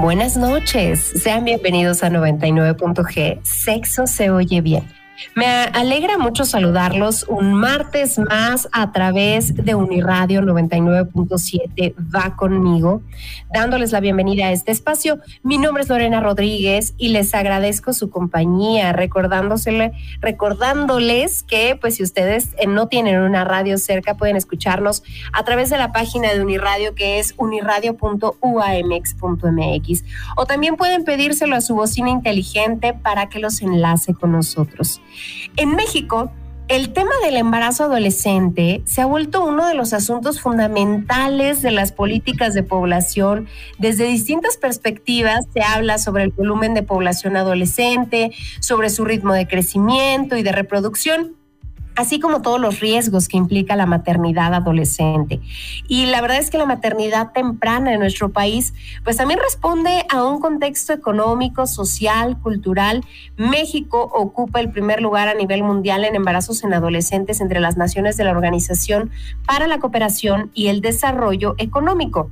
Buenas noches, sean bienvenidos a 99.g. Sexo se oye bien. Me alegra mucho saludarlos un martes más a través de Uniradio 99.7 Va conmigo, dándoles la bienvenida a este espacio. Mi nombre es Lorena Rodríguez y les agradezco su compañía, recordándosele, recordándoles que pues si ustedes eh, no tienen una radio cerca pueden escucharnos a través de la página de Uniradio que es uniradio.uamx.mx o también pueden pedírselo a su bocina inteligente para que los enlace con nosotros. En México, el tema del embarazo adolescente se ha vuelto uno de los asuntos fundamentales de las políticas de población. Desde distintas perspectivas se habla sobre el volumen de población adolescente, sobre su ritmo de crecimiento y de reproducción así como todos los riesgos que implica la maternidad adolescente. Y la verdad es que la maternidad temprana en nuestro país, pues también responde a un contexto económico, social, cultural. México ocupa el primer lugar a nivel mundial en embarazos en adolescentes entre las naciones de la Organización para la Cooperación y el Desarrollo Económico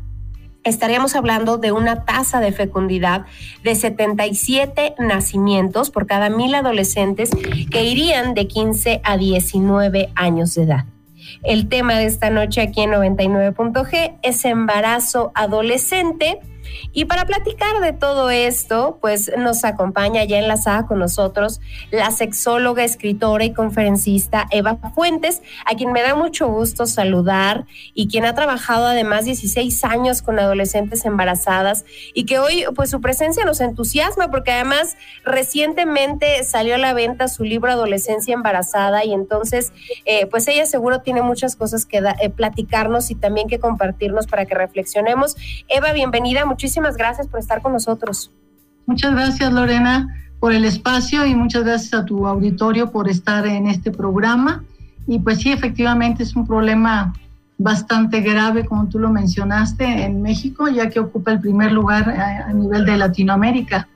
estaríamos hablando de una tasa de fecundidad de 77 nacimientos por cada mil adolescentes que irían de 15 a 19 años de edad. El tema de esta noche aquí en 99.g es embarazo adolescente y para platicar de todo esto, pues nos acompaña ya enlazada con nosotros la sexóloga, escritora y conferencista Eva Fuentes, a quien me da mucho gusto saludar y quien ha trabajado además 16 años con adolescentes embarazadas y que hoy pues su presencia nos entusiasma porque además recientemente salió a la venta su libro Adolescencia embarazada y entonces eh, pues ella seguro tiene muchas cosas que eh, platicarnos y también que compartirnos para que reflexionemos. Eva, bienvenida muchísimas gracias por estar con nosotros. Muchas gracias, Lorena, por el espacio y muchas gracias a tu auditorio por estar en este programa. Y pues sí, efectivamente es un problema bastante grave, como tú lo mencionaste, en México, ya que ocupa el primer lugar a, nivel de Latinoamérica.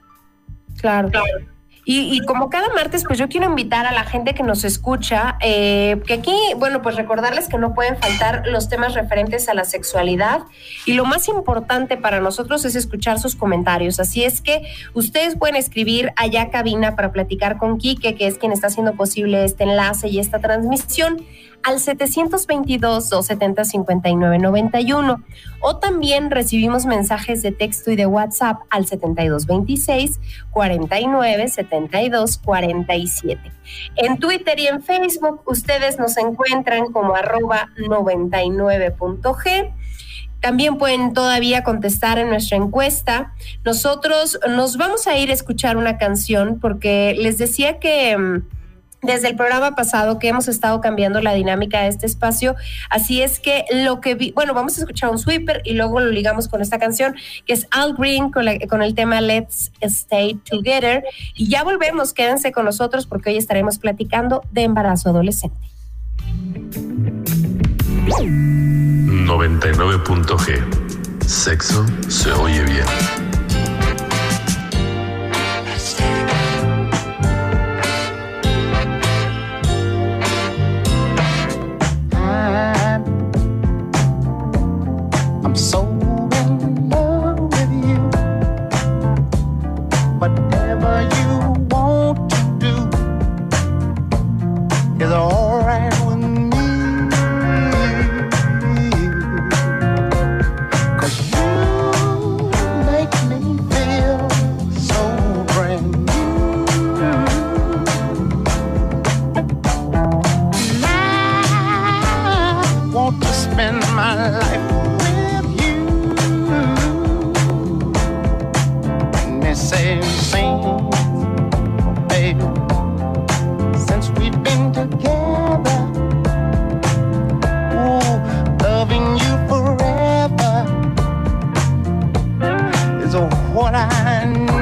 Claro. claro. Y, como cada martes, pues yo quiero invitar a la gente que nos escucha, eh, que aquí, bueno, pues recordarles que no pueden faltar los temas referentes a la sexualidad y lo más importante para nosotros es escuchar sus comentarios. Así es que ustedes pueden escribir allá cabina para platicar con Quique, que es quien está haciendo posible este enlace y esta transmisión al 722-270-5991 o también recibimos mensajes de texto y de WhatsApp al 7226 49 72 47. En Twitter y en Facebook ustedes nos encuentran como arroba 99.g. También pueden todavía contestar en nuestra encuesta. Nosotros nos vamos a ir a escuchar una canción porque les decía que mm, desde el programa pasado que hemos estado cambiando la dinámica de este espacio. Así es que lo que vi, bueno, vamos a escuchar un sweeper y luego lo ligamos con esta canción que es Al Green con, el tema Let's Stay Together. Y ya volvemos, quédense con nosotros porque hoy estaremos platicando de embarazo adolescente. 99.g. Sexo se oye bien. of what I need.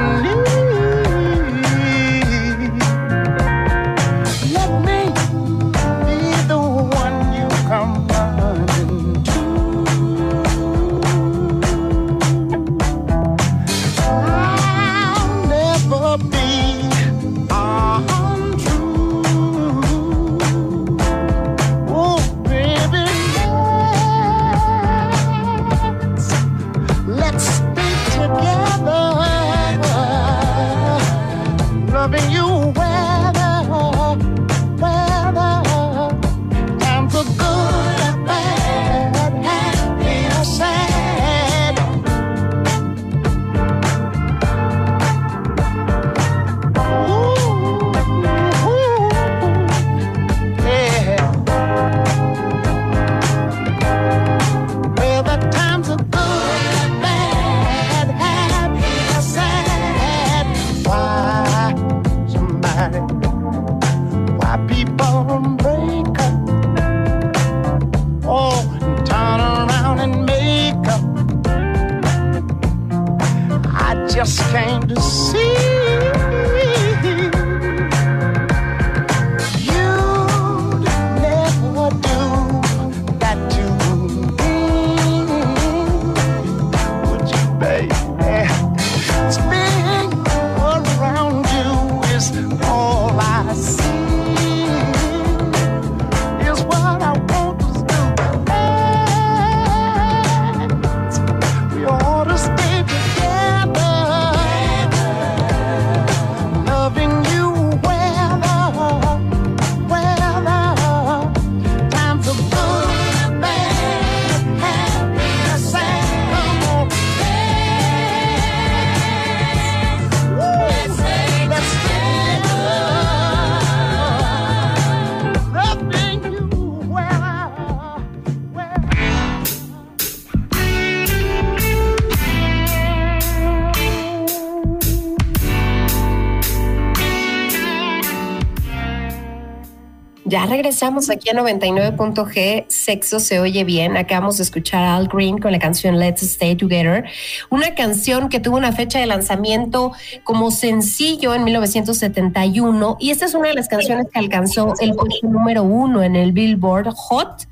Regresamos aquí a 99.g, Sexo se oye bien. Acabamos de escuchar a Al Green con la canción Let's Stay Together, una canción que tuvo una fecha de lanzamiento como sencillo en 1971 y esta es una de las canciones que alcanzó el puesto número uno en el Billboard Hot.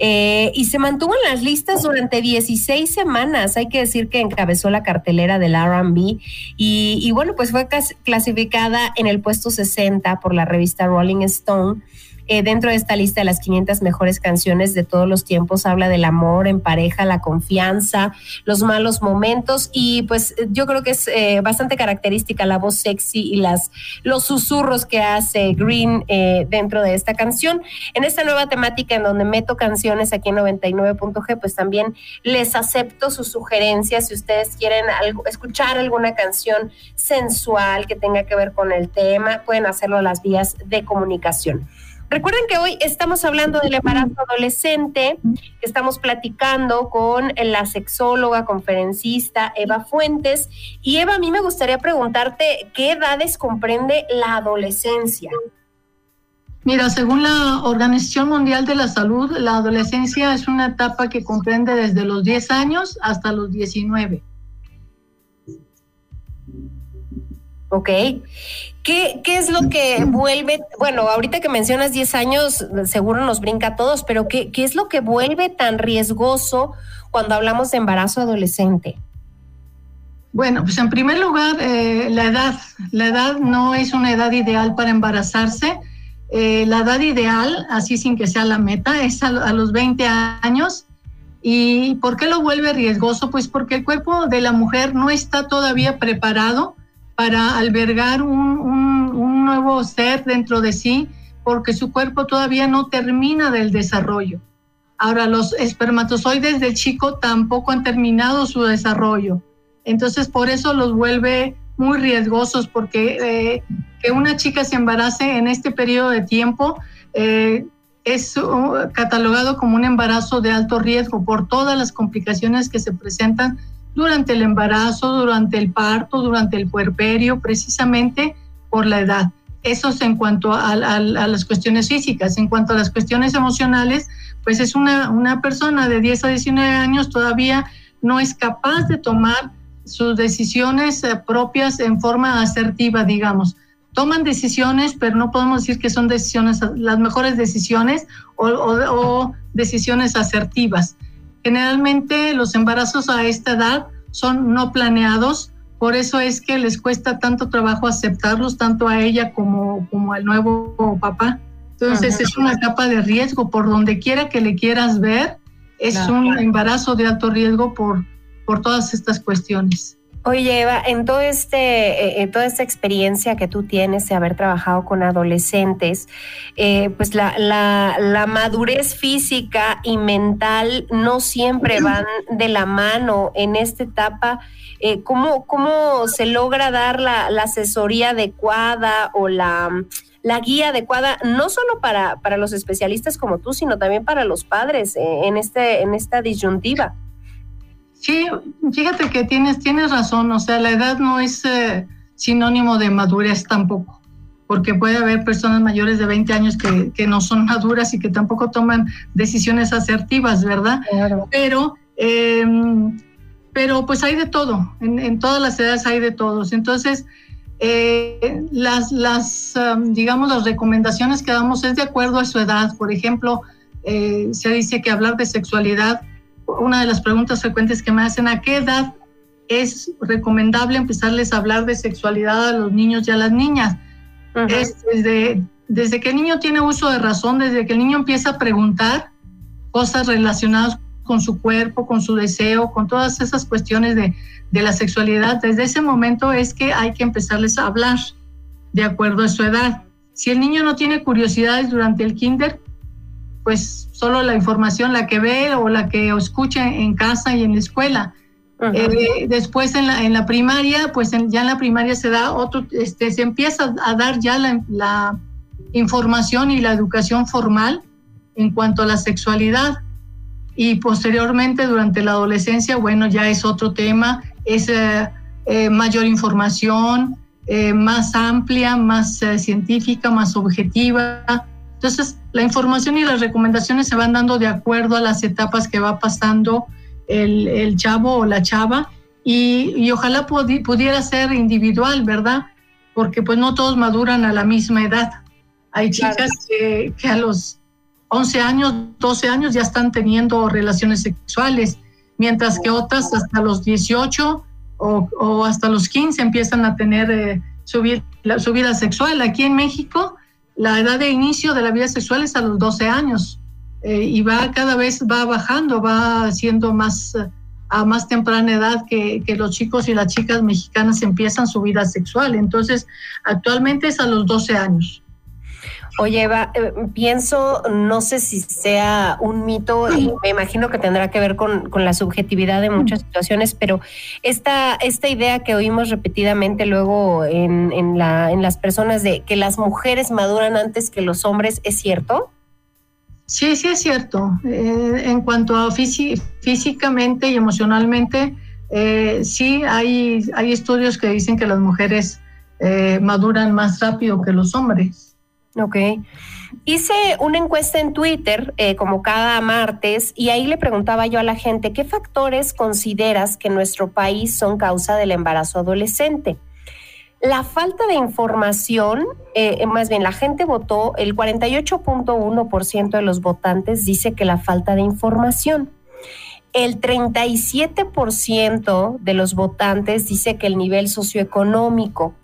Eh, y se mantuvo en las listas durante 16 semanas. Hay que decir que encabezó la cartelera del RB y, y bueno, pues fue clasificada en el puesto 60 por la revista Rolling Stone eh, dentro de esta lista de las 500 mejores canciones de todos los tiempos habla del amor en pareja, la confianza, los malos momentos y pues yo creo que es eh, bastante característica la voz sexy y las los susurros que hace Green eh, dentro de esta canción. En esta nueva temática en donde meto canciones aquí en 99.g, pues también les acepto sus sugerencias si ustedes quieren escuchar alguna canción sensual que tenga que ver con el tema, pueden hacerlo a las vías de comunicación. Recuerden que hoy estamos hablando del embarazo adolescente, que estamos platicando con la sexóloga, conferencista Eva Fuentes. Y Eva, a mí me gustaría preguntarte, ¿qué edades comprende la adolescencia? Mira, según la Organización Mundial de la Salud, la adolescencia es una etapa que comprende desde los 10 años hasta los 19. Ok. ¿Qué, ¿Qué, es lo que vuelve, bueno, ahorita que mencionas 10 años, seguro nos brinca a todos, pero ¿qué, qué es lo que vuelve tan riesgoso cuando hablamos de embarazo adolescente? Bueno, pues en primer lugar, eh, la edad. La edad no es una edad ideal para embarazarse. Eh, la edad ideal, así sin que sea la meta, es a, los 20 años. ¿Y por qué lo vuelve riesgoso? Pues porque el cuerpo de la mujer no está todavía preparado para albergar un, nuevo ser dentro de sí, porque su cuerpo todavía no termina del desarrollo. Ahora, los espermatozoides del chico tampoco han terminado su desarrollo. Entonces, por eso los vuelve muy riesgosos, porque eh, que una chica se embarace en este periodo de tiempo eh, es uh, catalogado como un embarazo de alto riesgo por todas las complicaciones que se presentan durante el embarazo, durante el parto, durante el puerperio, precisamente por la edad. Eso es en cuanto a, las cuestiones físicas. En cuanto a las cuestiones emocionales, pues es una, persona de 10 a 19 años todavía no es capaz de tomar sus decisiones eh, propias en forma asertiva, digamos. Toman decisiones, pero no podemos decir que son decisiones, las mejores decisiones o, decisiones asertivas. Generalmente los embarazos a esta edad son no planeados, por eso es que les cuesta tanto trabajo aceptarlos, tanto a ella como, como al nuevo papá. Entonces es una etapa de riesgo, por donde quiera que le quieras ver, es un embarazo de alto riesgo por, por todas estas cuestiones. Oye, Eva, en todo este, eh, en toda esta experiencia que tú tienes de haber trabajado con adolescentes, eh, pues la, la, madurez física y mental no siempre van de la mano en esta etapa. Eh, ¿cómo, ¿Cómo se logra dar la, la asesoría adecuada o la la guía adecuada, no solo para, para los especialistas como tú, sino también para los padres eh, en, este, en esta disyuntiva. Sí, fíjate que tienes, tienes razón, o sea, la edad no es eh, sinónimo de madurez tampoco, porque puede haber personas mayores de 20 años que, que no son maduras y que tampoco toman decisiones asertivas, ¿verdad? Pero, em, pero pues hay de todo, en, en todas las edades hay de todos. Entonces, eh, las, las um, digamos, las recomendaciones que damos es de acuerdo a su edad. Por ejemplo, eh, se dice que hablar de sexualidad, una de las preguntas frecuentes que me hacen, ¿a qué edad es recomendable empezarles a hablar de sexualidad a los niños y a las niñas? Es desde, desde que el niño tiene uso de razón, desde que el niño empieza a preguntar cosas relacionadas con su cuerpo, con su deseo, con todas esas cuestiones de, de la sexualidad, desde ese momento es que hay que empezarles a hablar de acuerdo a su edad. Si el niño no tiene curiosidades durante el kinder, pues solo la información, la que ve o la que escucha en casa y en la escuela. Eh, después en la, en la primaria, pues ya en la primaria se da otro, este, se empieza a dar ya la, la información y la educación formal en cuanto a la sexualidad. Y posteriormente, durante la adolescencia, bueno, ya es otro tema es eh, eh, mayor información, más amplia, más científica, más objetiva. Entonces, la información y las recomendaciones se van dando de acuerdo a las etapas que va pasando el, chavo o la chava y, ojalá pudiera ser individual, ¿verdad? Porque pues no todos maduran a la misma edad. Hay chicas que, que a los 11 años, 12 años ya están teniendo relaciones sexuales mientras que otras hasta los 18 o, hasta los 15 empiezan a tener eh, su, vida, sexual. Aquí en México, la edad de inicio de la vida sexual es a los 12 años eh, y va cada vez va bajando, va siendo más a más temprana edad que, los chicos y las chicas mexicanas empiezan su vida sexual. Entonces, actualmente es a los 12 años. Oye, Eva, eh, pienso, no sé si sea un mito y me imagino que tendrá que ver con, la subjetividad de muchas situaciones, pero esta, esta idea que oímos repetidamente luego en, en, la, en las personas de que las mujeres maduran antes que los hombres, ¿es cierto? Sí, sí es cierto. Eh, en cuanto a físicamente y emocionalmente, eh, sí hay, hay estudios que dicen que las mujeres maduran más rápido que los hombres. Ok. Hice una encuesta en Twitter eh, como cada martes y ahí le preguntaba yo a la gente, ¿qué factores consideras que en nuestro país son causa del embarazo adolescente? La falta de información, eh, más bien la gente votó, el 48.1% de los votantes dice que la falta de información. El 37% de los votantes dice que el nivel socioeconómico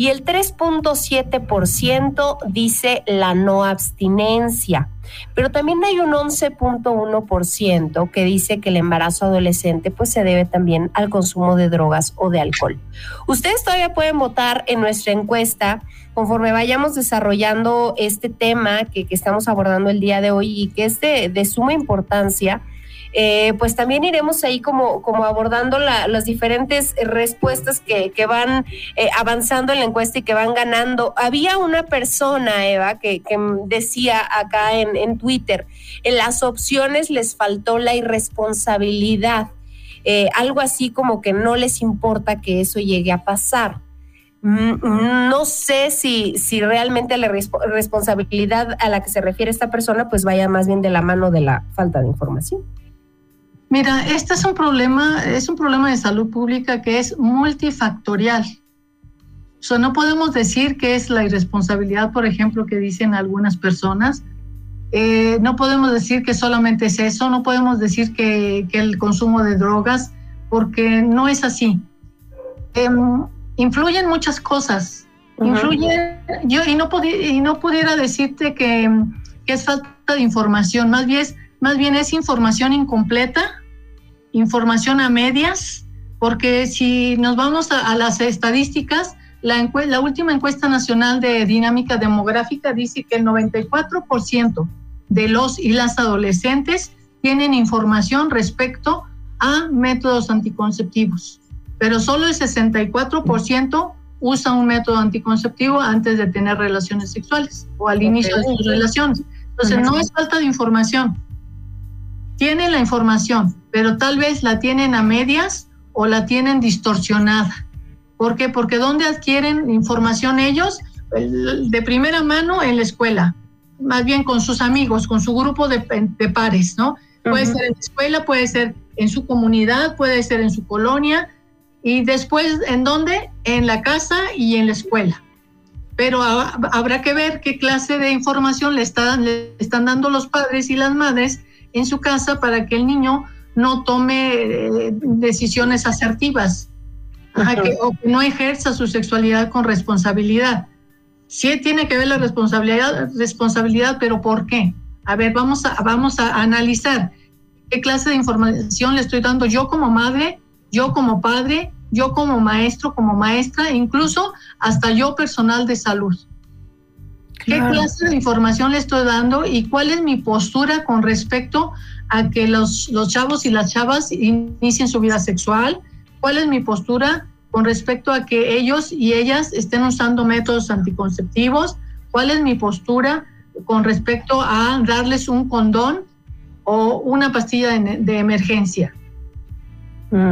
y el 3.7% dice la no abstinencia. Pero también hay un 11.1% que dice que el embarazo adolescente pues se debe también al consumo de drogas o de alcohol. Ustedes todavía pueden votar en nuestra encuesta conforme vayamos desarrollando este tema que, estamos abordando el día de hoy y que es de suma importancia eh, pues también iremos ahí como, como abordando las diferentes respuestas que, van eh, avanzando en la encuesta y que van ganando. Había una persona, Eva, que, decía acá en, en, Twitter, en las opciones les faltó la irresponsabilidad. Eh, algo así como que no les importa que eso llegue a pasar. Mm, no sé si, si realmente la responsabilidad a la que se refiere esta persona pues vaya más bien de la mano de la falta de información. Mira, este es un problema, es un problema de salud pública que es multifactorial. O sea, no podemos decir que es la irresponsabilidad, por ejemplo, que dicen algunas personas. Eh, no podemos decir que solamente es eso, no podemos decir que, el consumo de drogas, porque no es así. Em, influyen muchas cosas. Influyen, yo y no, y no pudiera decirte que, que, es falta de información, más bien, más bien es información incompleta información a medias, porque si nos vamos a, las estadísticas, la, la, última encuesta nacional de dinámica demográfica dice que el 94% de los y las adolescentes tienen información respecto a métodos anticonceptivos, pero solo el 64% usa un método anticonceptivo antes de tener relaciones sexuales o al inicio de sus relaciones. Entonces, no es falta de información, tienen la información, pero tal vez la tienen a medias o la tienen distorsionada. ¿Por qué? Porque ¿dónde adquieren información ellos? De primera mano en la escuela, más bien con sus amigos, con su grupo de, pares, ¿no? Puede ser en la escuela, puede ser en su comunidad, puede ser en su colonia, y después, ¿en dónde? En la casa y en la escuela. Pero habrá que ver qué clase de información le, le están dando los padres y las madres en su casa para que el niño no tome eh, decisiones asertivas o que no ejerza su sexualidad con responsabilidad. Sí tiene que ver la responsabilidad, responsabilidad, pero ¿por qué? A ver, vamos a, vamos a analizar qué clase de información le estoy dando yo como madre, yo como padre, yo como maestro, como maestra, incluso hasta yo personal de salud. ¿Qué clase de información le estoy dando y cuál es mi postura con respecto a que los, los chavos y las chavas inicien su vida sexual? ¿Cuál es mi postura con respecto a que ellos y ellas estén usando métodos anticonceptivos? ¿Cuál es mi postura con respecto a darles un condón o una pastilla de, emergencia? Mm,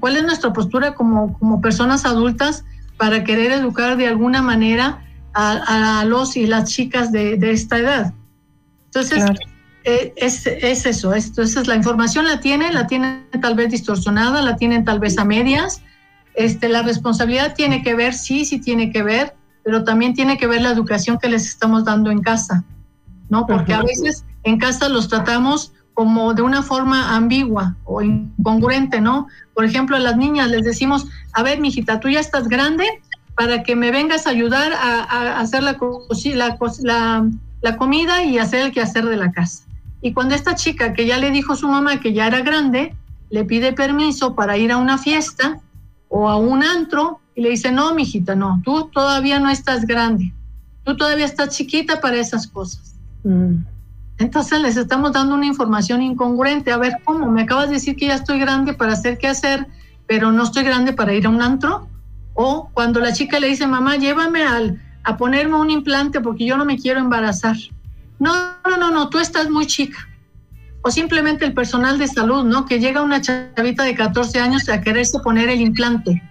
¿Cuál es nuestra postura como, como personas adultas para querer educar de alguna manera a, los y las chicas de, esta edad. Entonces, eh, es, es, eso. Entonces, la información la tienen, la tienen tal vez distorsionada, la tienen tal vez a medias. Este, la responsabilidad tiene que ver, sí, sí tiene que ver, pero también tiene que ver la educación que les estamos dando en casa, ¿no? Porque a veces en casa los tratamos como de una forma ambigua o incongruente, ¿no? Por ejemplo, a las niñas les decimos, a ver, mijita, tú ya estás grande, para que me vengas a ayudar a, hacer la, la, la, comida y hacer el quehacer de la casa. Y cuando esta chica que ya le dijo a su mamá que ya era grande, le pide permiso para ir a una fiesta o a un antro y le dice, no, mijita, no, tú todavía no estás grande, tú todavía estás chiquita para esas cosas. Mm. Entonces les estamos dando una información incongruente. A ver, ¿cómo? Me acabas de decir que ya estoy grande para hacer qué hacer, pero no estoy grande para ir a un antro. O cuando la chica le dice, mamá, llévame al, a ponerme un implante porque yo no me quiero embarazar. No, no, no, no, tú estás muy chica. O simplemente el personal de salud, ¿no? Que llega una chavita de 14 años a quererse poner el implante.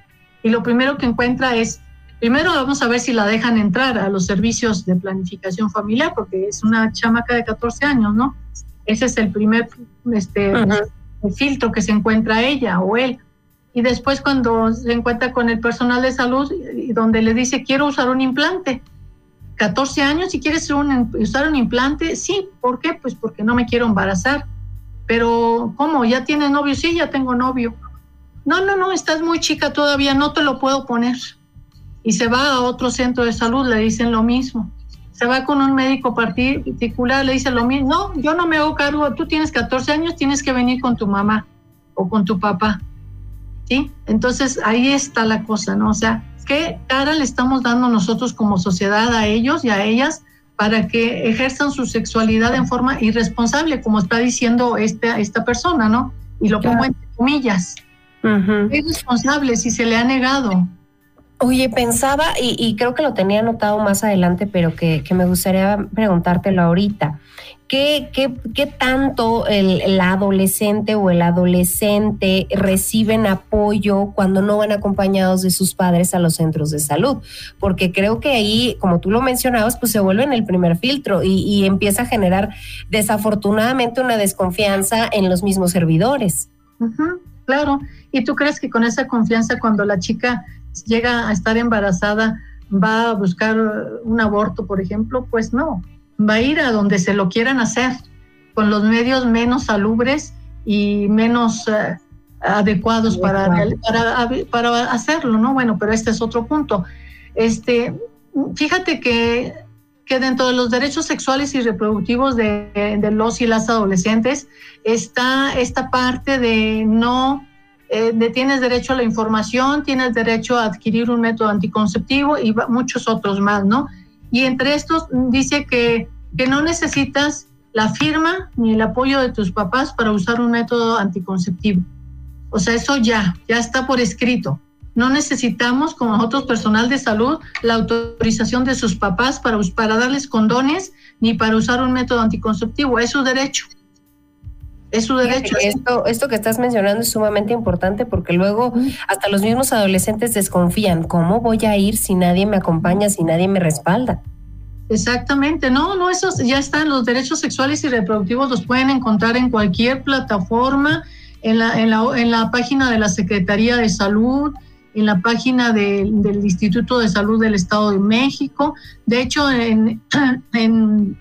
Y lo primero que encuentra es, primero vamos a ver si la dejan entrar a los servicios de planificación familiar, porque es una chamaca de 14 años, ¿no? Ese es el primer este, filtro que se encuentra ella o él y después cuando se encuentra con el personal de salud y donde le dice quiero usar un implante. 14 años y quieres usar un implante, sí, ¿por qué? Pues porque no me quiero embarazar. Pero ¿cómo? ¿Ya tienes novio? Sí, ya tengo novio. No, no, no, estás muy chica todavía, no te lo puedo poner. Y se va a otro centro de salud, le dicen lo mismo. Se va con un médico particular, le dice lo mismo. No, yo no me hago cargo, tú tienes 14 años, tienes que venir con tu mamá o con tu papá. ¿Sí? Entonces ahí está la cosa, ¿no? O sea, ¿qué cara le estamos dando nosotros como sociedad a ellos y a ellas para que ejerzan su sexualidad en forma irresponsable, como está diciendo esta, esta persona, ¿no? Y lo pongo entre comillas. Es responsable si se le ha negado. Oye, pensaba, y, creo que lo tenía anotado más adelante, pero que, que me gustaría preguntártelo ahorita. ¿Qué, qué, qué tanto el, adolescente o el adolescente reciben apoyo cuando no van acompañados de sus padres a los centros de salud? Porque creo que ahí, como tú lo mencionabas, pues se vuelven el primer filtro y empieza a generar desafortunadamente una desconfianza en los mismos servidores. claro, ¿y tú crees que con esa confianza cuando la chica llega a estar embarazada va a buscar un aborto, por ejemplo? Pues no, va a ir a donde se lo quieran hacer, con los medios menos salubres y menos eh, adecuados para, para, para, hacerlo, ¿no? Bueno, pero este es otro punto. Este, fíjate que, que dentro de los derechos sexuales y reproductivos de, de los y las adolescentes está esta parte de no eh, de tienes derecho a la información, tienes derecho a adquirir un método anticonceptivo y muchos otros más, ¿no? Y entre estos dice que, que no necesitas la firma ni el apoyo de tus papás para usar un método anticonceptivo. O sea, eso ya, ya está por escrito. No necesitamos, como nosotros, personal de salud, la autorización de sus papás para, para darles condones ni para usar un método anticonceptivo. Es su derecho. Es su derecho. Esto, esto que estás mencionando es sumamente importante porque luego hasta los mismos adolescentes desconfían. ¿Cómo voy a ir si nadie me acompaña, si nadie me respalda? Exactamente, no, no, esos ya están, los derechos sexuales y reproductivos los pueden encontrar en cualquier plataforma, en la, en la, en la página de la Secretaría de Salud, en la página del Instituto de Salud del Estado de México. De hecho, en, en,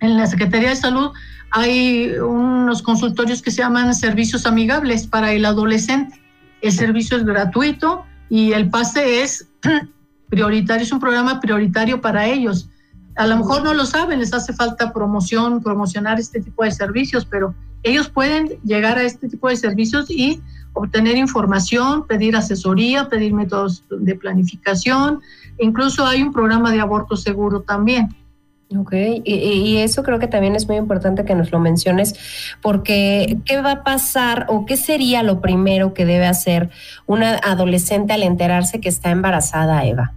en la Secretaría de Salud hay unos consultorios que se llaman servicios amigables para el adolescente. El servicio es gratuito y el pase es prioritario, es un programa prioritario para ellos. A lo mejor no lo saben, les hace falta promoción, promocionar este tipo de servicios, pero ellos pueden llegar a este tipo de servicios y obtener información, pedir asesoría, pedir métodos de planificación. Incluso hay un programa de aborto seguro también. Ok, y, eso creo que también es muy importante que nos lo menciones, porque ¿qué va a pasar o qué sería lo primero que debe hacer una adolescente al enterarse que está embarazada, Eva?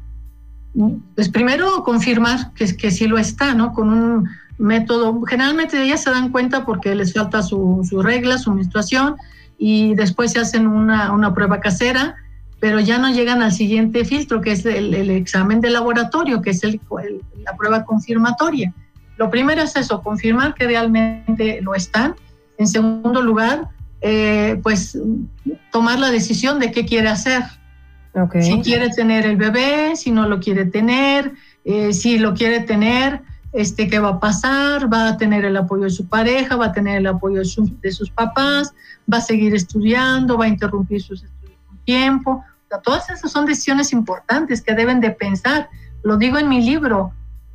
Pues primero confirmar que, que sí lo está, ¿no? Con un método, generalmente ellas se dan cuenta porque les falta su, su regla, su menstruación, y después se hacen una, una prueba casera pero ya no llegan al siguiente filtro, que es el, examen de laboratorio, que es el, la prueba confirmatoria. Lo primero es eso, confirmar que realmente lo están. En segundo lugar, eh, pues tomar la decisión de qué quiere hacer. Si quiere tener el bebé, si no lo quiere tener, eh, si lo quiere tener, este, qué va a pasar, va a tener el apoyo de su pareja, va a tener el apoyo de, de sus papás, va a seguir estudiando, va a interrumpir sus estudios tiempo, todas esas son decisiones importantes que deben de pensar. Lo digo en mi libro,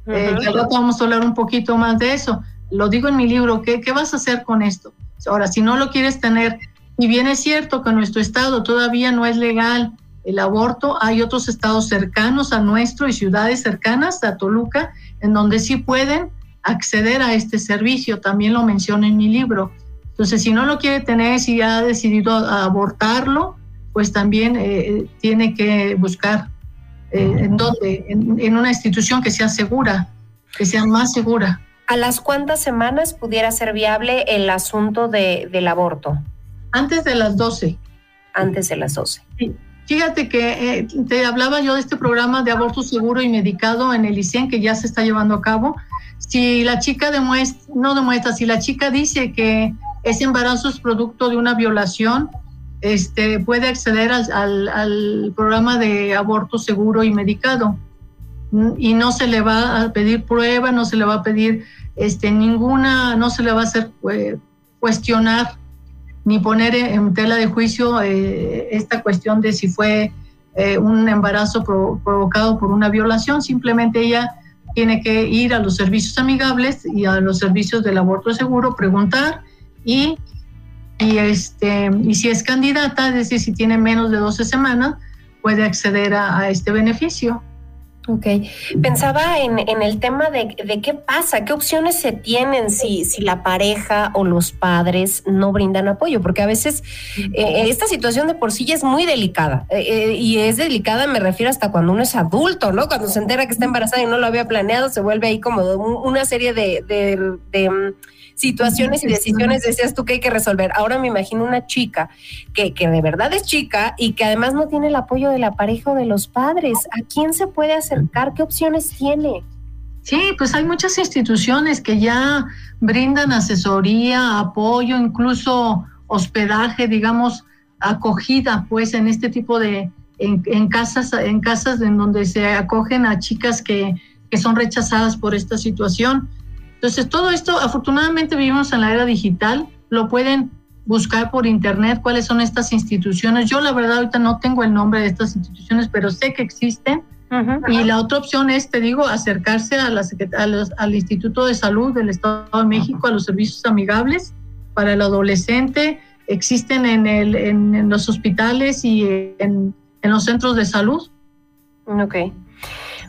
eh, vamos a hablar un poquito más de eso. Lo digo en mi libro, ¿qué, ¿qué vas a hacer con esto? Ahora, si no lo quieres tener, y bien es cierto que en nuestro estado todavía no es legal el aborto, hay otros estados cercanos a nuestro y ciudades cercanas a Toluca, en donde sí pueden acceder a este servicio, también lo menciono en mi libro. Entonces, si no lo quiere tener, si ha decidido abortarlo, pues también eh, tiene que buscar eh, en dónde, en, una institución que sea segura, que sea más segura. ¿A las cuántas semanas pudiera ser viable el asunto de, del aborto? Antes de las 12. Antes de las 12. Fíjate que eh, te hablaba yo de este programa de aborto seguro y medicado en el ICEN que ya se está llevando a cabo. Si la chica demuestra, no demuestra, si la chica dice que ese embarazo es producto de una violación, este, puede acceder al, programa de aborto seguro y medicado. Y no se le va a pedir prueba, no se le va a pedir este, ninguna, no se le va a hacer eh, cuestionar ni poner en tela de juicio eh, esta cuestión de si fue eh, un embarazo provocado por una violación, simplemente ella tiene que ir a los servicios amigables y a los servicios del aborto seguro, preguntar y y, este, y si es candidata, es decir, si tiene menos de 12 semanas, puede acceder a, este beneficio. Ok, pensaba en, el tema de, qué pasa, qué opciones se tienen si, si la pareja o los padres no brindan apoyo, porque a veces eh, esta situación de por sí ya es muy delicada eh, eh, y es delicada, me refiero hasta cuando uno es adulto, ¿no? Cuando se entera que está embarazada y no lo había planeado, se vuelve ahí como una serie de, de situaciones y decisiones decías tú que hay que resolver. Ahora me imagino una chica que, que de verdad es chica y que además no tiene el apoyo de la pareja o de los padres. ¿A quién se puede acercar? ¿Qué opciones tiene? Sí, pues hay muchas instituciones que ya brindan asesoría, apoyo, incluso hospedaje, digamos, acogida, pues en este tipo de, en, casas, en casas en donde se acogen a chicas que, que son rechazadas por esta situación. Entonces, todo esto, afortunadamente vivimos en la era digital, lo pueden buscar por internet cuáles son estas instituciones. Yo la verdad ahorita no tengo el nombre de estas instituciones, pero sé que existen. Y la otra opción es, te digo, acercarse a la, al Instituto de Salud del Estado de México, a los servicios amigables para el adolescente. Existen en, el, en, los hospitales y en, en los centros de salud. Ok.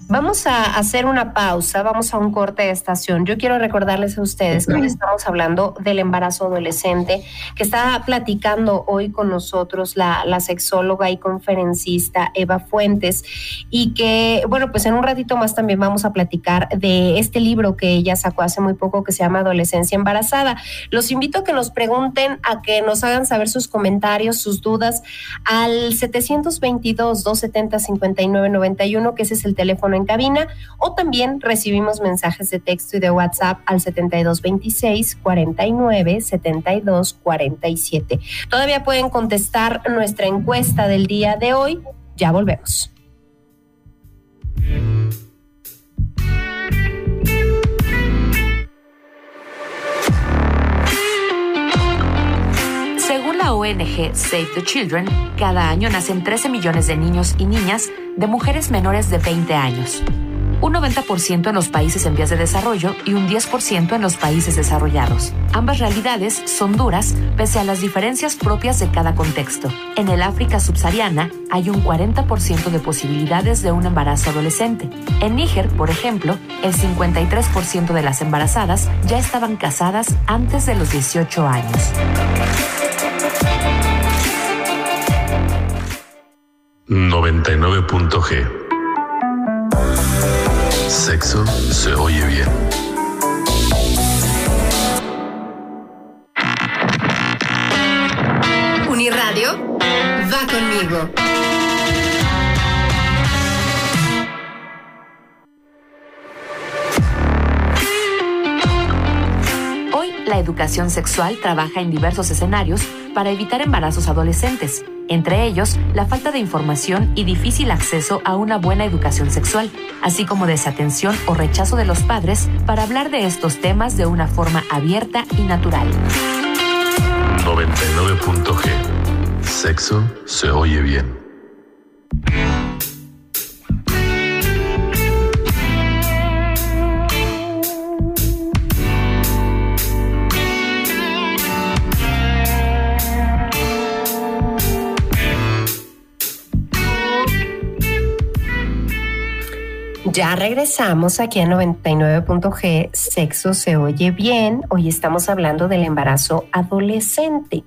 Vamos a hacer una pausa, vamos a un corte de estación. Yo quiero recordarles a ustedes que hoy estamos hablando del embarazo adolescente, que está platicando hoy con nosotros la, sexóloga y conferencista Eva Fuentes y que, bueno, pues en un ratito más también vamos a platicar de este libro que ella sacó hace muy poco que se llama Adolescencia Embarazada. Los invito a que nos pregunten, a que nos hagan saber sus comentarios, sus dudas al 722-270-5991, que ese es el teléfono en cabina o también recibimos mensajes de texto y de WhatsApp al 7226 49 72 47. Todavía pueden contestar nuestra encuesta del día de hoy. Ya volvemos. ONG Save the Children, cada año nacen 13 millones de niños y niñas de mujeres menores de 20 años. Un 90% en los países en vías de desarrollo y un 10% en los países desarrollados. Ambas realidades son duras pese a las diferencias propias de cada contexto. En el África subsahariana hay un 40% de posibilidades de un embarazo adolescente. En Níger, por ejemplo, el 53% de las embarazadas ya estaban casadas antes de los 18 años. 99.g. Sexo se oye bien. Uniradio va conmigo. Hoy la educación sexual trabaja en diversos escenarios para evitar embarazos adolescentes entre ellos la falta de información y difícil acceso a una buena educación sexual, así como desatención o rechazo de los padres para hablar de estos temas de una forma abierta y natural. 99.g Sexo se oye bien. Ya regresamos aquí a 99.g, sexo se oye bien. Hoy estamos hablando del embarazo adolescente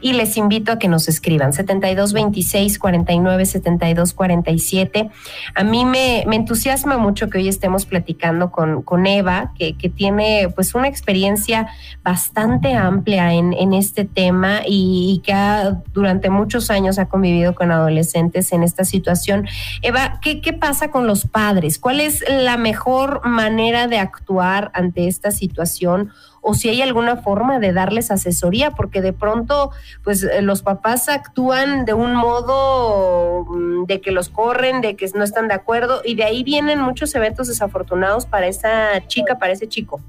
y les invito a que nos escriban 7226 49 72 47. A mí me, me entusiasma mucho que hoy estemos platicando con, con Eva, que, que, tiene pues una experiencia bastante amplia en, en este tema y, que durante muchos años ha convivido con adolescentes en esta situación. Eva, ¿qué, qué pasa con los padres? ¿Cuál es la mejor manera de actuar ante esta situación? o si hay alguna forma de darles asesoría, porque de pronto, pues eh, los papás actúan de un modo mm, de que los corren, de que no están de acuerdo, y de ahí vienen muchos eventos desafortunados para esa chica, para ese chico.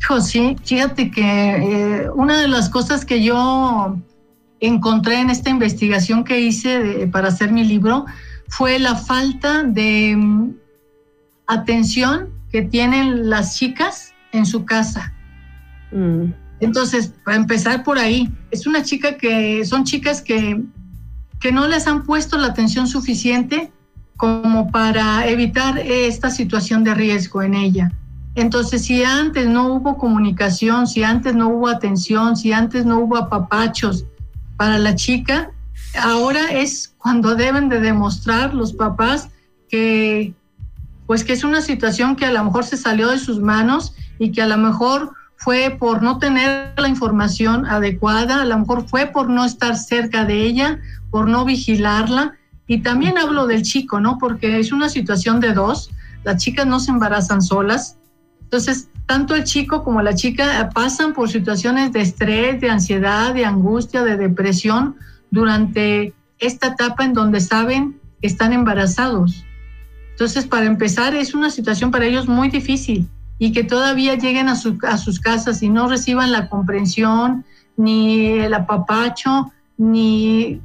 Hijo, sí, fíjate que eh, una de las cosas que yo encontré en esta investigación que hice para hacer mi libro fue la falta de mm, atención que tienen las chicas en su casa. Mm. Entonces, para empezar por ahí, es una chica que, son chicas que, que no les han puesto la atención suficiente como para evitar esta situación de riesgo en ella. Entonces, si antes no hubo comunicación, si antes no hubo atención, si antes no hubo apapachos para la chica, ahora es cuando deben de demostrar los papás que pues que es una situación que a lo mejor se salió de sus manos y que a lo mejor fue por no tener la información adecuada, a lo mejor fue por no estar cerca de ella, por no vigilarla. Y también hablo del chico, ¿no? Porque es una situación de dos, las chicas no se embarazan solas. Entonces, tanto el chico como la chica pasan por situaciones de estrés, de ansiedad, de angustia, de depresión durante esta etapa en donde saben que están embarazados. Entonces, para empezar, es una situación para ellos muy difícil y que todavía lleguen a, sus casas y no reciban la comprensión, ni el apapacho, ni,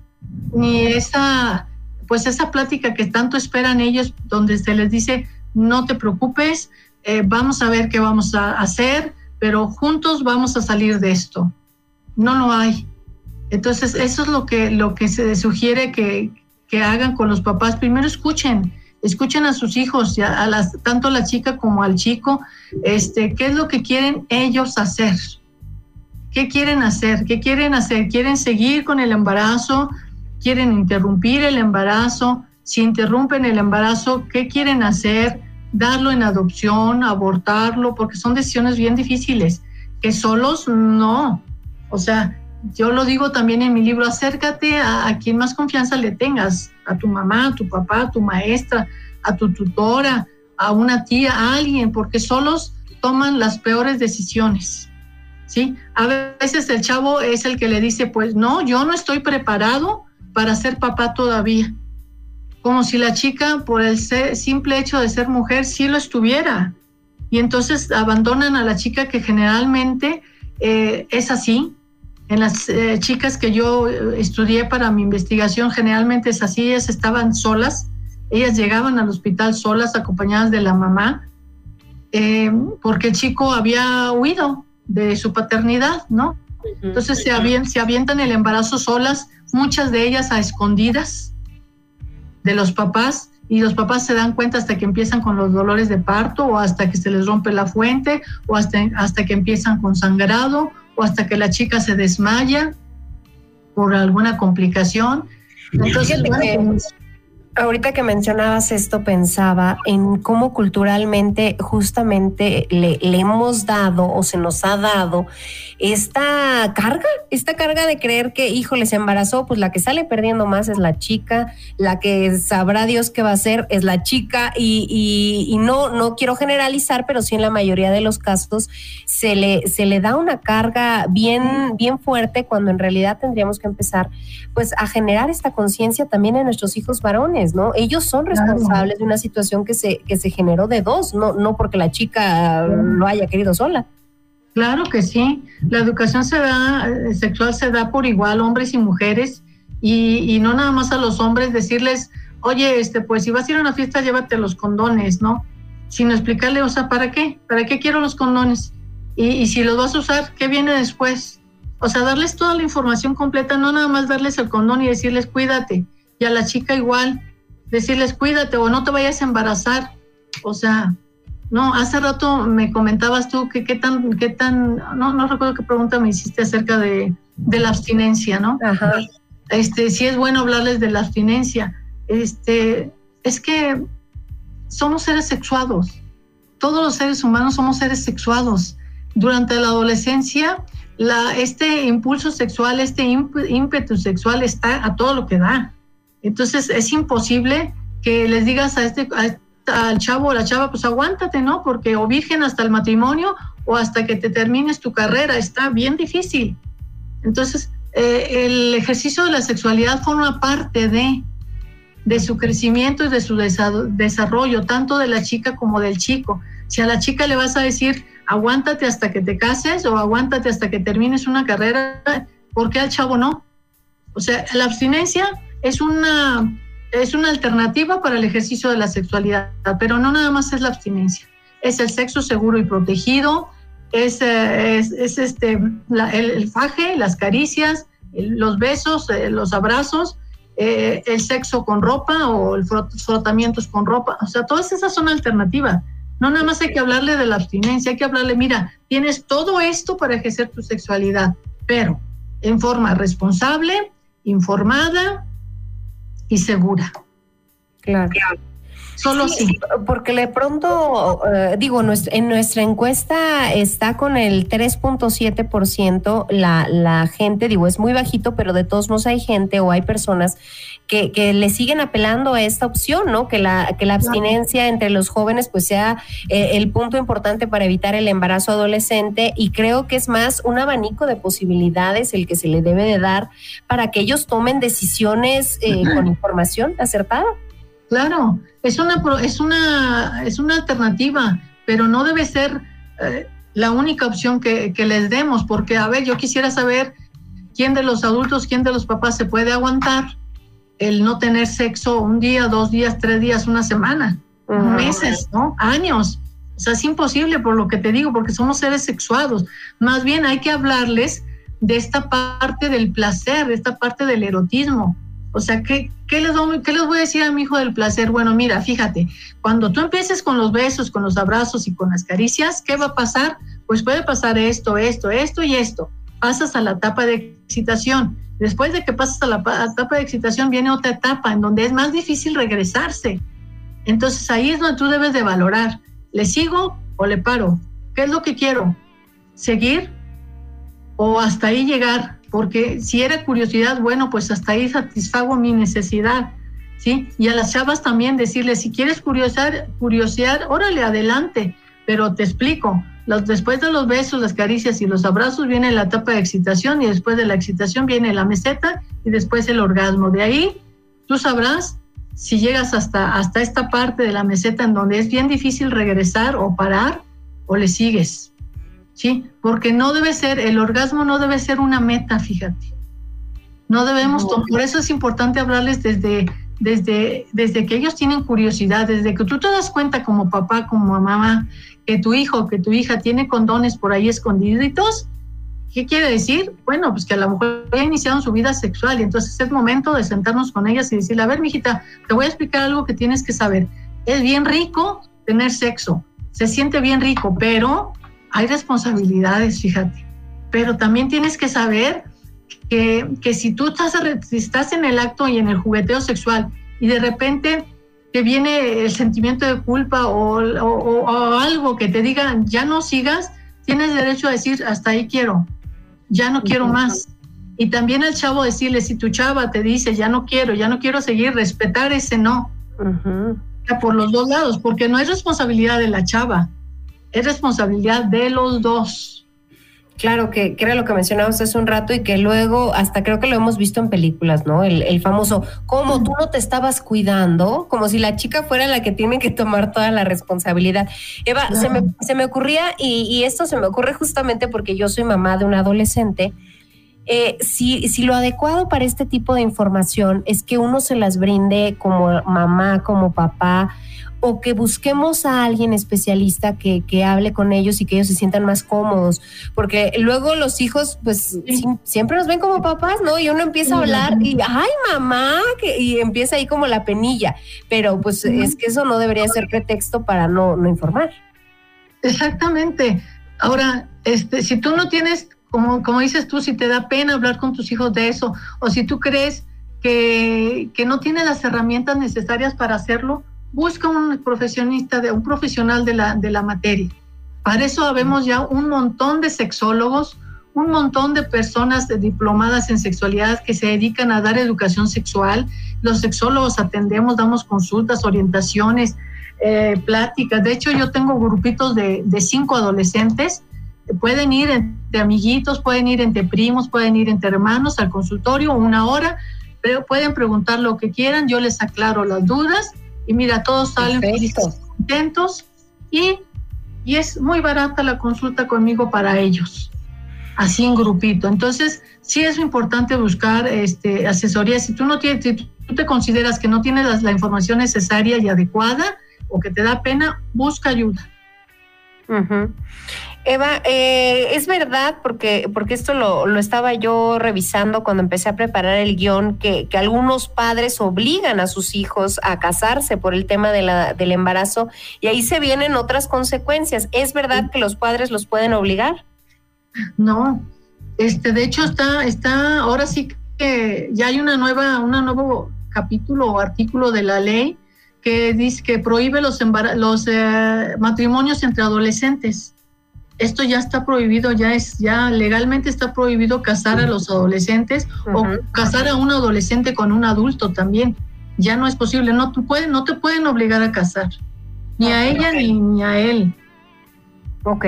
ni esa, pues esa plática que tanto esperan ellos, donde se les dice, no te preocupes, eh, vamos a ver qué vamos a hacer, pero juntos vamos a salir de esto. No lo hay. Entonces, eso es lo que, lo que se sugiere que, que hagan con los papás. Primero escuchen, escuchen a sus hijos, a las, tanto a la chica como al chico, este, qué es lo que quieren ellos hacer. ¿Qué quieren hacer? ¿Qué quieren hacer? ¿Quieren seguir con el embarazo? ¿Quieren interrumpir el embarazo? Si interrumpen el embarazo, ¿qué quieren hacer? Darlo en adopción, abortarlo, porque son decisiones bien difíciles, que solos no. O sea, yo lo digo también en mi libro, acércate a, quien más confianza le tengas, a tu mamá, a tu papá, a tu maestra, a tu tutora, a una tía, a alguien, porque solos toman las peores decisiones. ¿Sí? A veces el chavo es el que le dice, pues no, yo no estoy preparado para ser papá todavía. Como si la chica, por el simple hecho de ser mujer, sí lo estuviera. Y entonces abandonan a la chica que generalmente eh, es así, en las eh, chicas que yo eh, estudié para mi investigación, generalmente es así, ellas estaban solas, ellas llegaban al hospital solas, acompañadas de la mamá, eh, porque el chico había huido de su paternidad, ¿no? Entonces se, se avientan el embarazo solas, muchas de ellas a escondidas de los papás, y los papás se dan cuenta hasta que empiezan con los dolores de parto o hasta que se les rompe la fuente o hasta, hasta que empiezan con sangrado o hasta que la chica se desmaya por alguna complicación. Entonces, Ahorita que mencionabas esto, pensaba en cómo culturalmente justamente le, hemos dado o se nos ha dado esta carga, esta carga de creer que, híjole, se embarazó, pues la que sale perdiendo más es la chica, la que sabrá Dios qué va a hacer es la chica y, y, no, no quiero generalizar, pero sí en la mayoría de los casos se le, se le da una carga bien, bien fuerte cuando en realidad tendríamos que empezar pues a generar esta conciencia también en nuestros hijos varones ¿no? Ellos son responsables de una situación que se, que se generó de dos, no, no porque la chica lo haya querido sola. Claro que sí. La educación se da, eh, sexual se da por igual, hombres y mujeres, y, no nada más a los hombres decirles, oye, este, pues si vas a ir a una fiesta, llévate los condones, ¿no? Sino explicarle, o sea, ¿para qué? ¿Para qué quiero los condones? Y, y si los vas a usar, ¿qué viene después? O sea, darles toda la información completa, no nada más darles el condón y decirles, cuídate. Y a la chica igual, decirles cuídate o no te vayas a embarazar. O sea, no, hace rato me comentabas tú que qué tan, qué tan, no, no recuerdo qué pregunta me hiciste acerca de, de la abstinencia, ¿no? Ajá. Este, si es bueno hablarles de la abstinencia. Este, es que somos seres sexuados. Todos los seres humanos somos seres sexuados. Durante la adolescencia, la, este impulso sexual, este ímpetu sexual está a todo lo que da. Entonces es imposible que les digas a este, al chavo o la chava, pues aguántate, ¿no? Porque o virgen hasta el matrimonio o hasta que te termines tu carrera, está bien difícil. Entonces, eh, el ejercicio de la sexualidad forma parte de, de su crecimiento y de su desarrollo, tanto de la chica como del chico. Si a la chica le vas a decir, aguántate hasta que te cases o aguántate hasta que termines una carrera, ¿por qué al chavo no? O sea, la abstinencia es una, es una alternativa para el ejercicio de la sexualidad, pero no nada más es la abstinencia, es el sexo seguro y protegido, es, eh, es, este, el, faje, las caricias, los besos, eh, los abrazos, eh, el sexo con ropa o el frotamientos con ropa. O sea, todas esas son alternativas. No nada más hay que hablarle de la abstinencia, hay que hablarle, mira, tienes todo esto para ejercer tu sexualidad, pero en forma responsable, informada y segura. Claro. Solo sí, Porque de pronto, eh, digo, en nuestra encuesta está con el 3.7% la, la gente, digo, es muy bajito, pero de todos modos hay gente o hay personas que, que le siguen apelando a esta opción, ¿no? Que la, que la abstinencia entre los jóvenes pues sea eh, el punto importante para evitar el embarazo adolescente y creo que es más un abanico de posibilidades el que se le debe de dar para que ellos tomen decisiones eh, con información acertada. Claro, es una, es una, es una alternativa, pero no debe ser eh, la única opción que, que, les demos, porque, a ver, yo quisiera saber quién de los adultos, quién de los papás se puede aguantar el no tener sexo un día, dos días, tres días, una semana, meses, ¿no? Años. O sea, es imposible por lo que te digo, porque somos seres sexuados. Más bien hay que hablarles de esta parte del placer, de esta parte del erotismo. O sea, ¿qué, les, ¿qué les voy a decir a mi hijo del placer? Bueno, mira, fíjate, cuando tú empieces con los besos, con los abrazos y con las caricias, ¿qué va a pasar? Pues puede pasar esto, esto, esto y esto. Pasas a la etapa de excitación. Después de que pasas a la etapa de excitación, viene otra etapa en donde es más difícil regresarse. Entonces ahí es donde tú debes de valorar, ¿le sigo o le paro? ¿Qué es lo que quiero? ¿Seguir o hasta ahí llegar? Porque si era curiosidad, bueno, pues hasta ahí satisfago mi necesidad, ¿sí? Y a las chavas también decirles, si quieres curiosar, curiosear, órale, adelante, pero te explico, los, después de los besos, las caricias y los abrazos viene la etapa de excitación y después de la excitación viene la meseta y después el orgasmo. De ahí tú sabrás si llegas hasta, hasta esta parte de la meseta en donde es bien difícil regresar o parar o le sigues. ¿Sí? Porque no debe ser, el orgasmo no debe ser una meta, fíjate. No debemos, por eso es importante hablarles desde, desde, desde que ellos tienen curiosidad, desde que tú te das cuenta como papá, como mamá, que tu hijo, que tu hija tiene condones por ahí escondiditos. ¿Qué quiere decir? Bueno, pues que a lo mejor ya iniciaron su vida sexual y entonces es momento de sentarnos con ellas y decirle, a ver, mijita, te voy a explicar algo que tienes que saber. Es bien rico tener sexo, se siente bien rico, pero hay responsabilidades, fíjate. Pero también tienes que saber que, que si tú estás, estás en el acto y en el jugueteo sexual y de repente te viene el sentimiento de culpa o, o, algo que te diga ya no sigas, tienes derecho a decir hasta ahí quiero, ya no quiero más. Y también el chavo decirle, si tu chava te dice ya no quiero, ya no quiero seguir, respetar ese no. Por los dos lados, porque no es responsabilidad de la chava, es responsabilidad de los dos. Claro, que, que, era lo que mencionabas hace un rato y que luego, hasta creo que lo hemos visto en películas, ¿no? El, famoso, ¿cómo tú no te estabas cuidando? Como si la chica fuera la que tiene que tomar toda la responsabilidad. Eva, se, me, se, me, ocurría, y, y, esto se me ocurre justamente porque yo soy mamá de un adolescente, eh, si, si lo adecuado para este tipo de información es que uno se las brinde como mamá, como papá, o que busquemos a alguien especialista que, que, hable con ellos y que ellos se sientan más cómodos, porque luego los hijos pues siempre nos ven como papás, ¿no? Y uno empieza a hablar y, ay mamá, que, y empieza ahí como la penilla, pero pues es que eso no debería ser pretexto para no, no informar. Exactamente. Ahora, este, si tú no tienes, como, como dices tú, si te da pena hablar con tus hijos de eso, o si tú crees que, que no tienes las herramientas necesarias para hacerlo, busca un profesional de la, materia. Para eso habemos ya un montón de sexólogos, un montón de personas diplomadas en sexualidad que se dedican a dar educación sexual. Los sexólogos atendemos, damos consultas, orientaciones, eh, pláticas. De hecho, yo tengo grupitos de, de cinco adolescentes. Pueden ir entre amiguitos, pueden ir entre primos, pueden ir entre hermanos al consultorio una hora, pero pueden preguntar lo que quieran, yo les aclaro las dudas y mira, todos salen contentos y, y es muy barata la consulta conmigo para ellos, así en grupito. Entonces, sí es importante buscar este, asesoría. Si tú no tienes, si tú te consideras que no tienes la, información necesaria y adecuada o que te da pena, busca ayuda. Eva, eh, es verdad, porque, porque esto lo, lo, estaba yo revisando cuando empecé a preparar el guion, que, que, algunos padres obligan a sus hijos a casarse por el tema de la, del embarazo y ahí se vienen otras consecuencias. ¿Es verdad que los padres los pueden obligar? No, este, de hecho está, está, ahora sí que ya hay una nueva, un nuevo capítulo o artículo de la ley que dice que prohíbe los, los eh, matrimonios entre adolescentes esto ya está prohibido, ya es, ya legalmente está prohibido casar a los adolescentes o casar a un adolescente con un adulto también. Ya no es posible, no, tú puedes, no te pueden obligar a casar, ni a ella ni, ni, a él. Ok.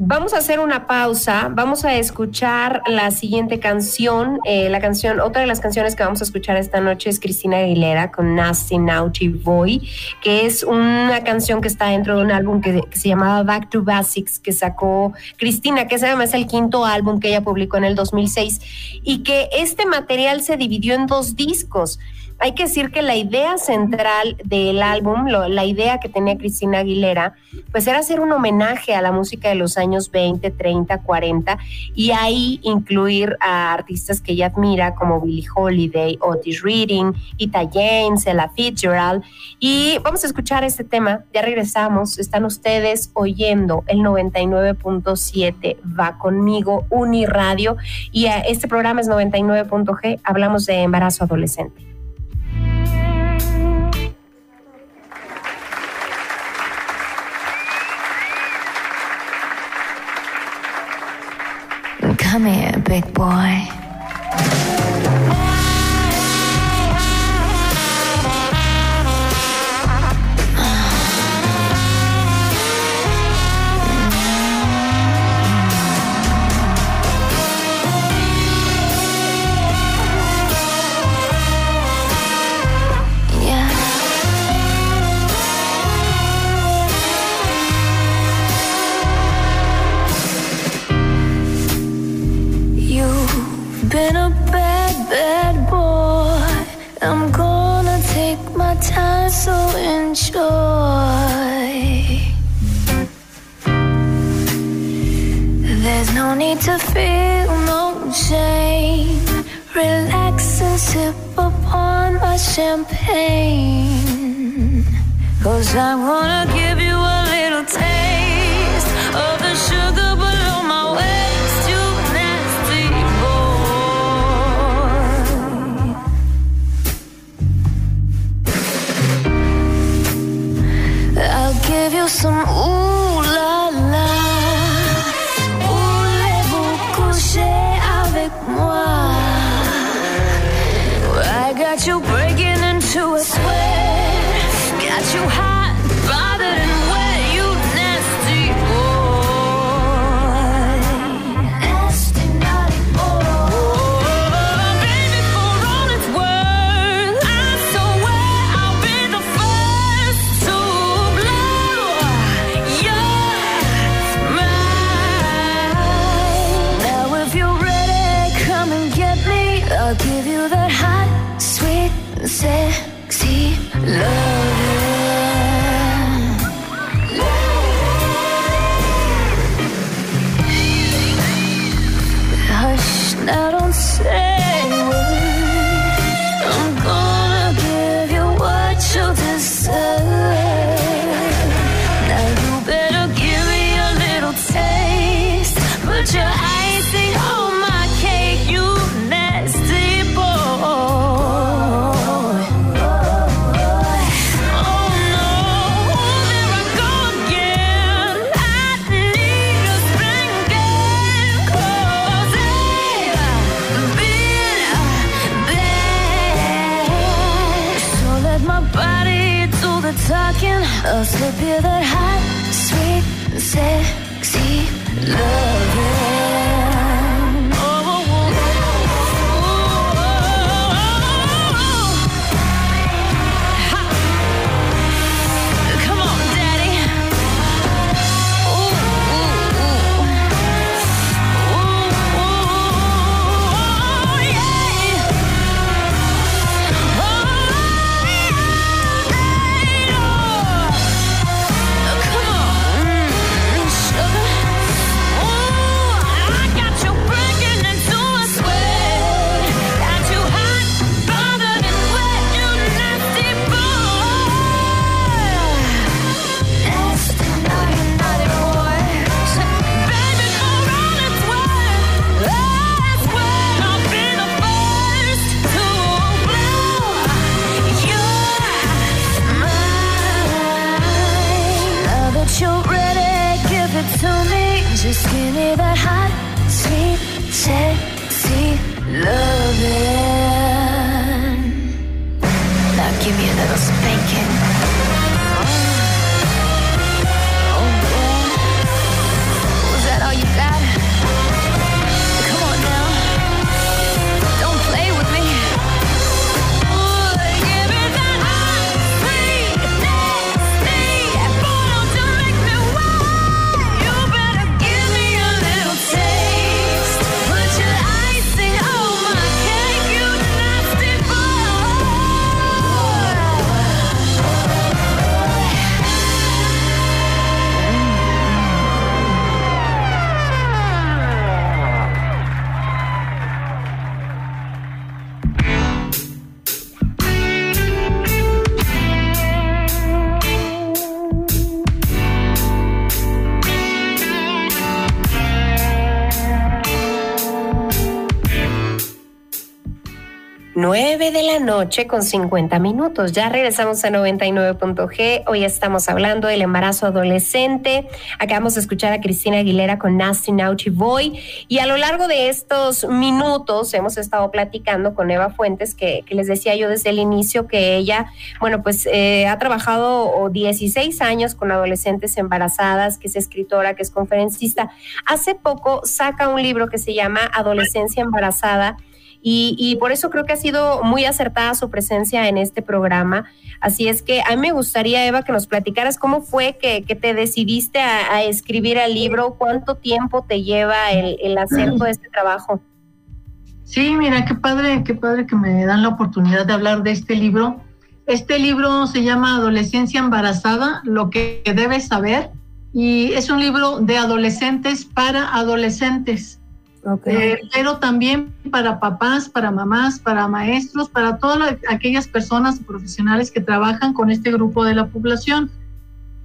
Vamos a hacer una pausa, vamos a escuchar la siguiente canción, eh, la canción, otra de las canciones que vamos a escuchar esta noche es Cristina Aguilera con Nasty Naughty Boy, que es una canción que está dentro de un álbum que, se llamaba Back to Basics, que sacó Cristina, que además es el quinto álbum que ella publicó en el 2006, y que este material se dividió en dos discos hay que decir que la idea central del álbum, la idea que tenía Cristina Aguilera, pues era hacer un homenaje a la música de los años 20, 30, 40 y ahí incluir a artistas que ella admira como Billie Holiday, Otis Reading, Ita James, Ella Fitzgerald. Y vamos a escuchar este tema, ya regresamos, están ustedes oyendo el 99.7 Va conmigo, Uniradio, y este programa es 99.g, hablamos de embarazo adolescente. Come here, big boy. 9 de la noche con 50 minutos. Ya regresamos a 99.g. Hoy estamos hablando del embarazo adolescente. Acabamos de escuchar a Cristina Aguilera con Nasty Naughty Boy. Y a lo largo de estos minutos hemos estado platicando con Eva Fuentes, que, que les decía yo desde el inicio que ella, bueno, pues eh, ha trabajado 16 años con adolescentes embarazadas, que es escritora, que es conferencista. Hace poco saca un libro que se llama Adolescencia Embarazada y, por eso creo que ha sido muy acertada su presencia en este programa. Así es que a mí me gustaría, Eva, que nos platicaras cómo fue que, te decidiste a, escribir el libro, cuánto tiempo te lleva el, hacer todo este trabajo. Sí, mira, qué padre, qué padre que me dan la oportunidad de hablar de este libro. Este libro se llama Adolescencia embarazada, lo que debes saber, y es un libro de adolescentes para adolescentes. Eh, pero también para papás, para mamás, para maestros, para todas aquellas personas profesionales que trabajan con este grupo de la población.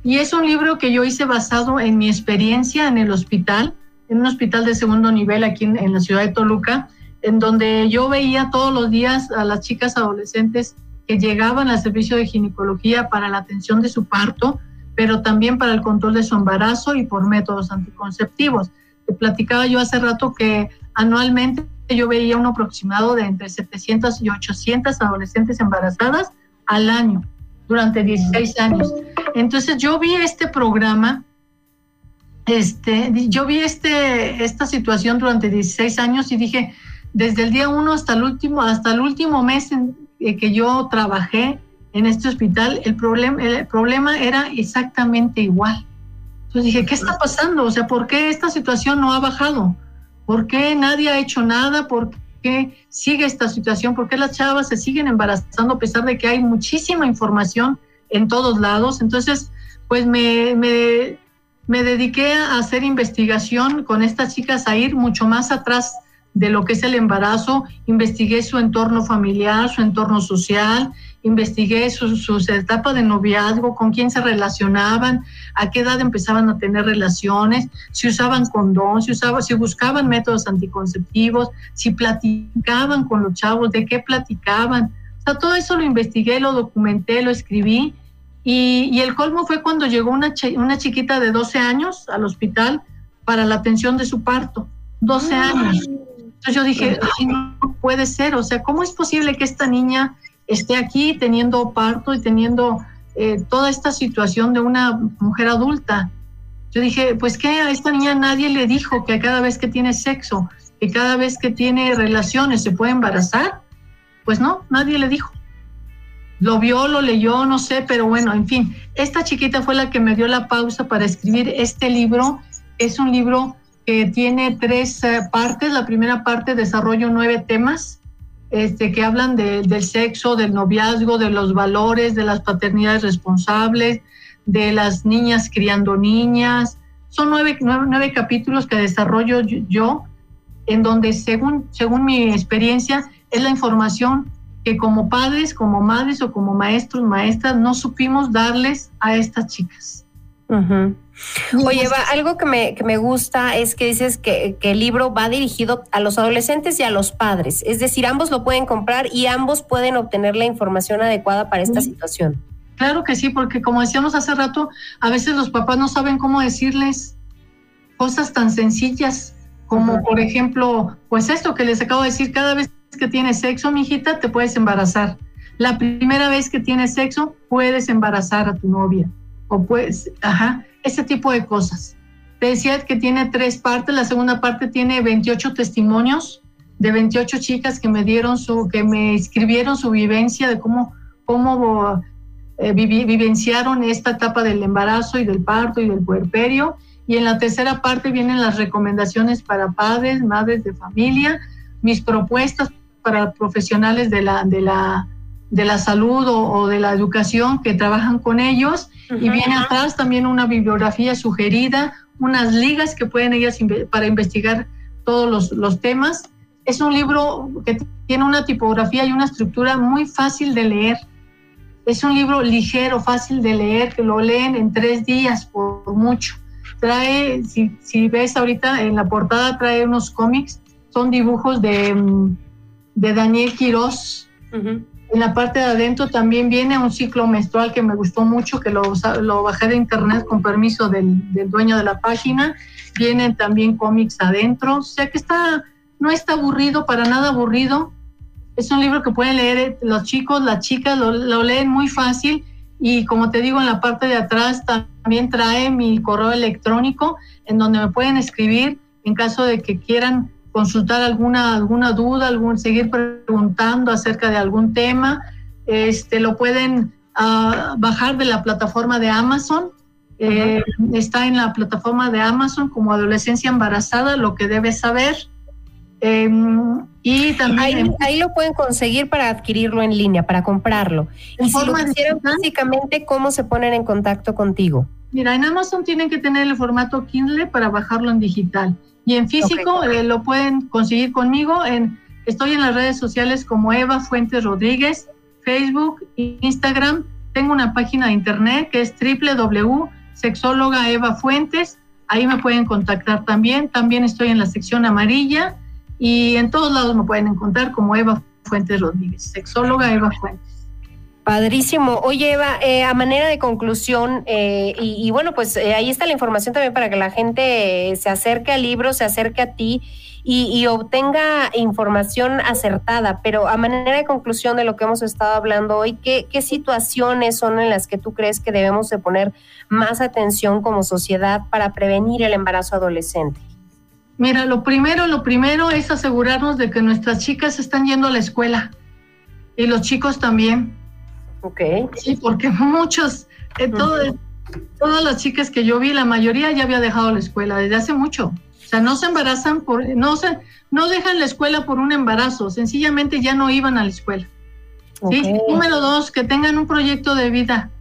Y es un libro que yo hice basado en mi experiencia en el hospital, en un hospital de segundo nivel aquí en, en la ciudad de Toluca, en donde yo veía todos los días a las chicas adolescentes que llegaban al servicio de ginecología para la atención de su parto, pero también para el control de su embarazo y por métodos anticonceptivos. Te platicaba yo hace rato que anualmente yo veía un aproximado de entre 700 y 800 adolescentes embarazadas al año durante 16 años. Entonces yo vi este programa, este, yo vi este, esta situación durante 16 años y dije, desde el día uno hasta el último, hasta el último mes en, eh, que yo trabajé en este hospital, el problema, el problema era exactamente igual. Entonces dije, ¿qué está pasando? O sea, ¿por qué esta situación no ha bajado? ¿Por qué nadie ha hecho nada? ¿Por qué sigue esta situación? ¿Por qué las chavas se siguen embarazando a pesar de que hay muchísima información en todos lados? Entonces, pues me, me, me dediqué a hacer investigación con estas chicas, a ir mucho más atrás de lo que es el embarazo, investigué su entorno familiar, su entorno social, investigué sus, sus etapas de noviazgo, con quién se relacionaban, a qué edad empezaban a tener relaciones, si usaban condón, si, usaban, si buscaban métodos anticonceptivos, si platicaban con los chavos, de qué platicaban. O sea, todo eso lo investigué, lo documenté, lo escribí. Y, y el colmo fue cuando llegó una, una chiquita de 12 años al hospital para la atención de su parto. 12 años. Entonces yo dije, Ay, no puede ser, o sea, ¿cómo es posible que esta niña esté aquí teniendo parto y teniendo eh, toda esta situación de una mujer adulta? Yo dije, pues que a esta niña nadie le dijo que cada vez que tiene sexo, que cada vez que tiene relaciones se puede embarazar. Pues no, nadie le dijo. Lo vio, lo leyó, no sé, pero bueno, en fin, esta chiquita fue la que me dio la pausa para escribir este libro. Es un libro que tiene tres eh, partes. La primera parte desarrollo nueve temas este, que hablan del sexo, del noviazgo, de los valores, de las paternidades responsables, de las niñas criando niñas. Son nueve, nueve, capítulos que desarrollo yo, en donde según, según mi experiencia es la información que como padres, como madres o como maestros, maestras, no supimos darles a estas chicas. Oye, Eva, algo que me, que me gusta es que dices que, el libro va dirigido a los adolescentes y a los padres. Es decir, ambos lo pueden comprar y ambos pueden obtener la información adecuada para esta situación. Claro que sí, porque como decíamos hace rato, a veces los papás no saben cómo decirles cosas tan sencillas como, por ejemplo, pues esto que les acabo de decir, cada vez que tienes sexo, mi hijita, te puedes embarazar. La primera vez que tienes sexo, puedes embarazar a tu novia. Pues, ajá ese tipo de cosas. Decía que tiene tres partes, la segunda parte tiene 28 testimonios de 28 chicas que me dieron su, que me escribieron su vivencia de cómo, cómo eh, vivenciaron esta etapa del embarazo y del parto y del puerperio. Y en la tercera parte vienen las recomendaciones para padres, madres de familia, mis propuestas para profesionales de la, de la, de la salud o de la educación que trabajan con ellos y viene atrás también una bibliografía sugerida, unas ligas que pueden ellas para investigar todos los, los temas. Es un libro que tiene una tipografía y una estructura muy fácil de leer. Es un libro ligero, fácil de leer, que lo leen en tres días por mucho. Trae, si, si ves ahorita en la portada, trae unos cómics, son dibujos de, mm, de Daniel Quiroz. En la parte de adentro también viene un ciclo menstrual que me gustó mucho, que lo, bajé de internet con permiso del, dueño de la página. Vienen también cómics adentro, o sea que está, no está aburrido, para nada aburrido. Es un libro que pueden leer los chicos, las chicas, lo, lo leen muy fácil y como te digo, en la parte de atrás también trae mi correo electrónico en donde me pueden escribir en caso de que quieran consultar alguna, alguna duda, algún, seguir preguntando acerca de algún tema, este, lo pueden uh, bajar de la plataforma de Amazon. Eh, está en la plataforma de Amazon como Adolescencia Embarazada, lo que debes saber. Eh, y también ahí, ahí, lo pueden conseguir para adquirirlo en línea, para comprarlo. Y si lo quisieran físicamente, ¿cómo se ponen en contacto contigo? Mira, en Amazon tienen que tener el formato Kindle para bajarlo en digital. Y en físico okay. eh, lo pueden conseguir conmigo. En, estoy en las redes sociales como Eva Fuentes Rodríguez, Facebook, Instagram. Tengo una página de internet que es www.sexóloga Eva Fuentes. Ahí me pueden contactar también. También estoy en la sección amarilla y en todos lados me pueden encontrar como Eva Fuentes Rodríguez, sexóloga Eva Fuentes. Padrísimo. Oye, Eva, eh, a manera de conclusión, eh, y, bueno, pues eh, ahí está la información también para que la gente se acerque al libro, se acerque a ti y, y, obtenga información acertada. Pero a manera de conclusión de lo que hemos estado hablando hoy, ¿qué, ¿qué situaciones son en las que tú crees que debemos de poner más atención como sociedad para prevenir el embarazo adolescente? Mira, lo primero, lo primero es asegurarnos de que nuestras chicas están yendo a la escuela y los chicos también. Ok. Sí, porque muchos, eh, uh -huh. todas las chicas que yo vi, la mayoría ya había dejado la escuela desde hace mucho. O sea, no se embarazan por, no se, no dejan la escuela por un embarazo, sencillamente ya no iban a la escuela. Okay. ¿sí? Número dos, que tengan un proyecto de vida.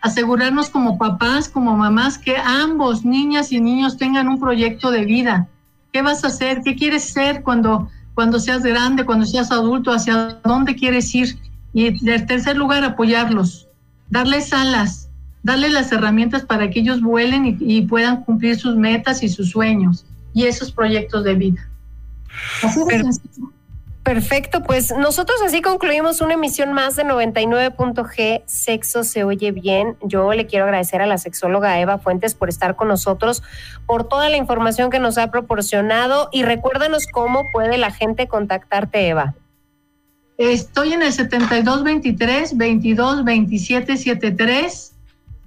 Asegurarnos como papás, como mamás, que ambos, niñas y niños, tengan un proyecto de vida. ¿Qué vas a hacer? ¿Qué quieres ser cuando, cuando seas grande, cuando seas adulto? ¿Hacia dónde quieres ir? Y en tercer lugar, apoyarlos, darles alas, darles las herramientas para que ellos vuelen y, y, puedan cumplir sus metas y sus sueños y esos proyectos de vida. Así de sencillo. Perfecto, pues nosotros así concluimos una emisión más de 99.g, Sexo se oye bien. Yo le quiero agradecer a la sexóloga Eva Fuentes por estar con nosotros, por toda la información que nos ha proporcionado y recuérdanos cómo puede la gente contactarte, Eva. Estoy en el 7223 22 27 73.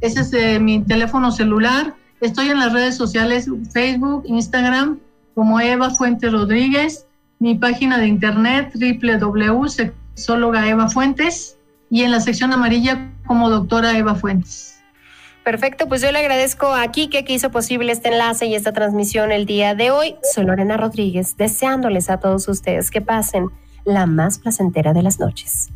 Ese es eh, mi teléfono celular. Estoy en las redes sociales Facebook, Instagram, como Eva Fuentes Rodríguez mi página de internet www.sexóloga Eva Fuentes y en la sección amarilla como doctora Eva Fuentes. Perfecto, pues yo le agradezco a Kike que hizo posible este enlace y esta transmisión el día de hoy. Soy Lorena Rodríguez, deseándoles a todos ustedes que pasen la más placentera de las noches.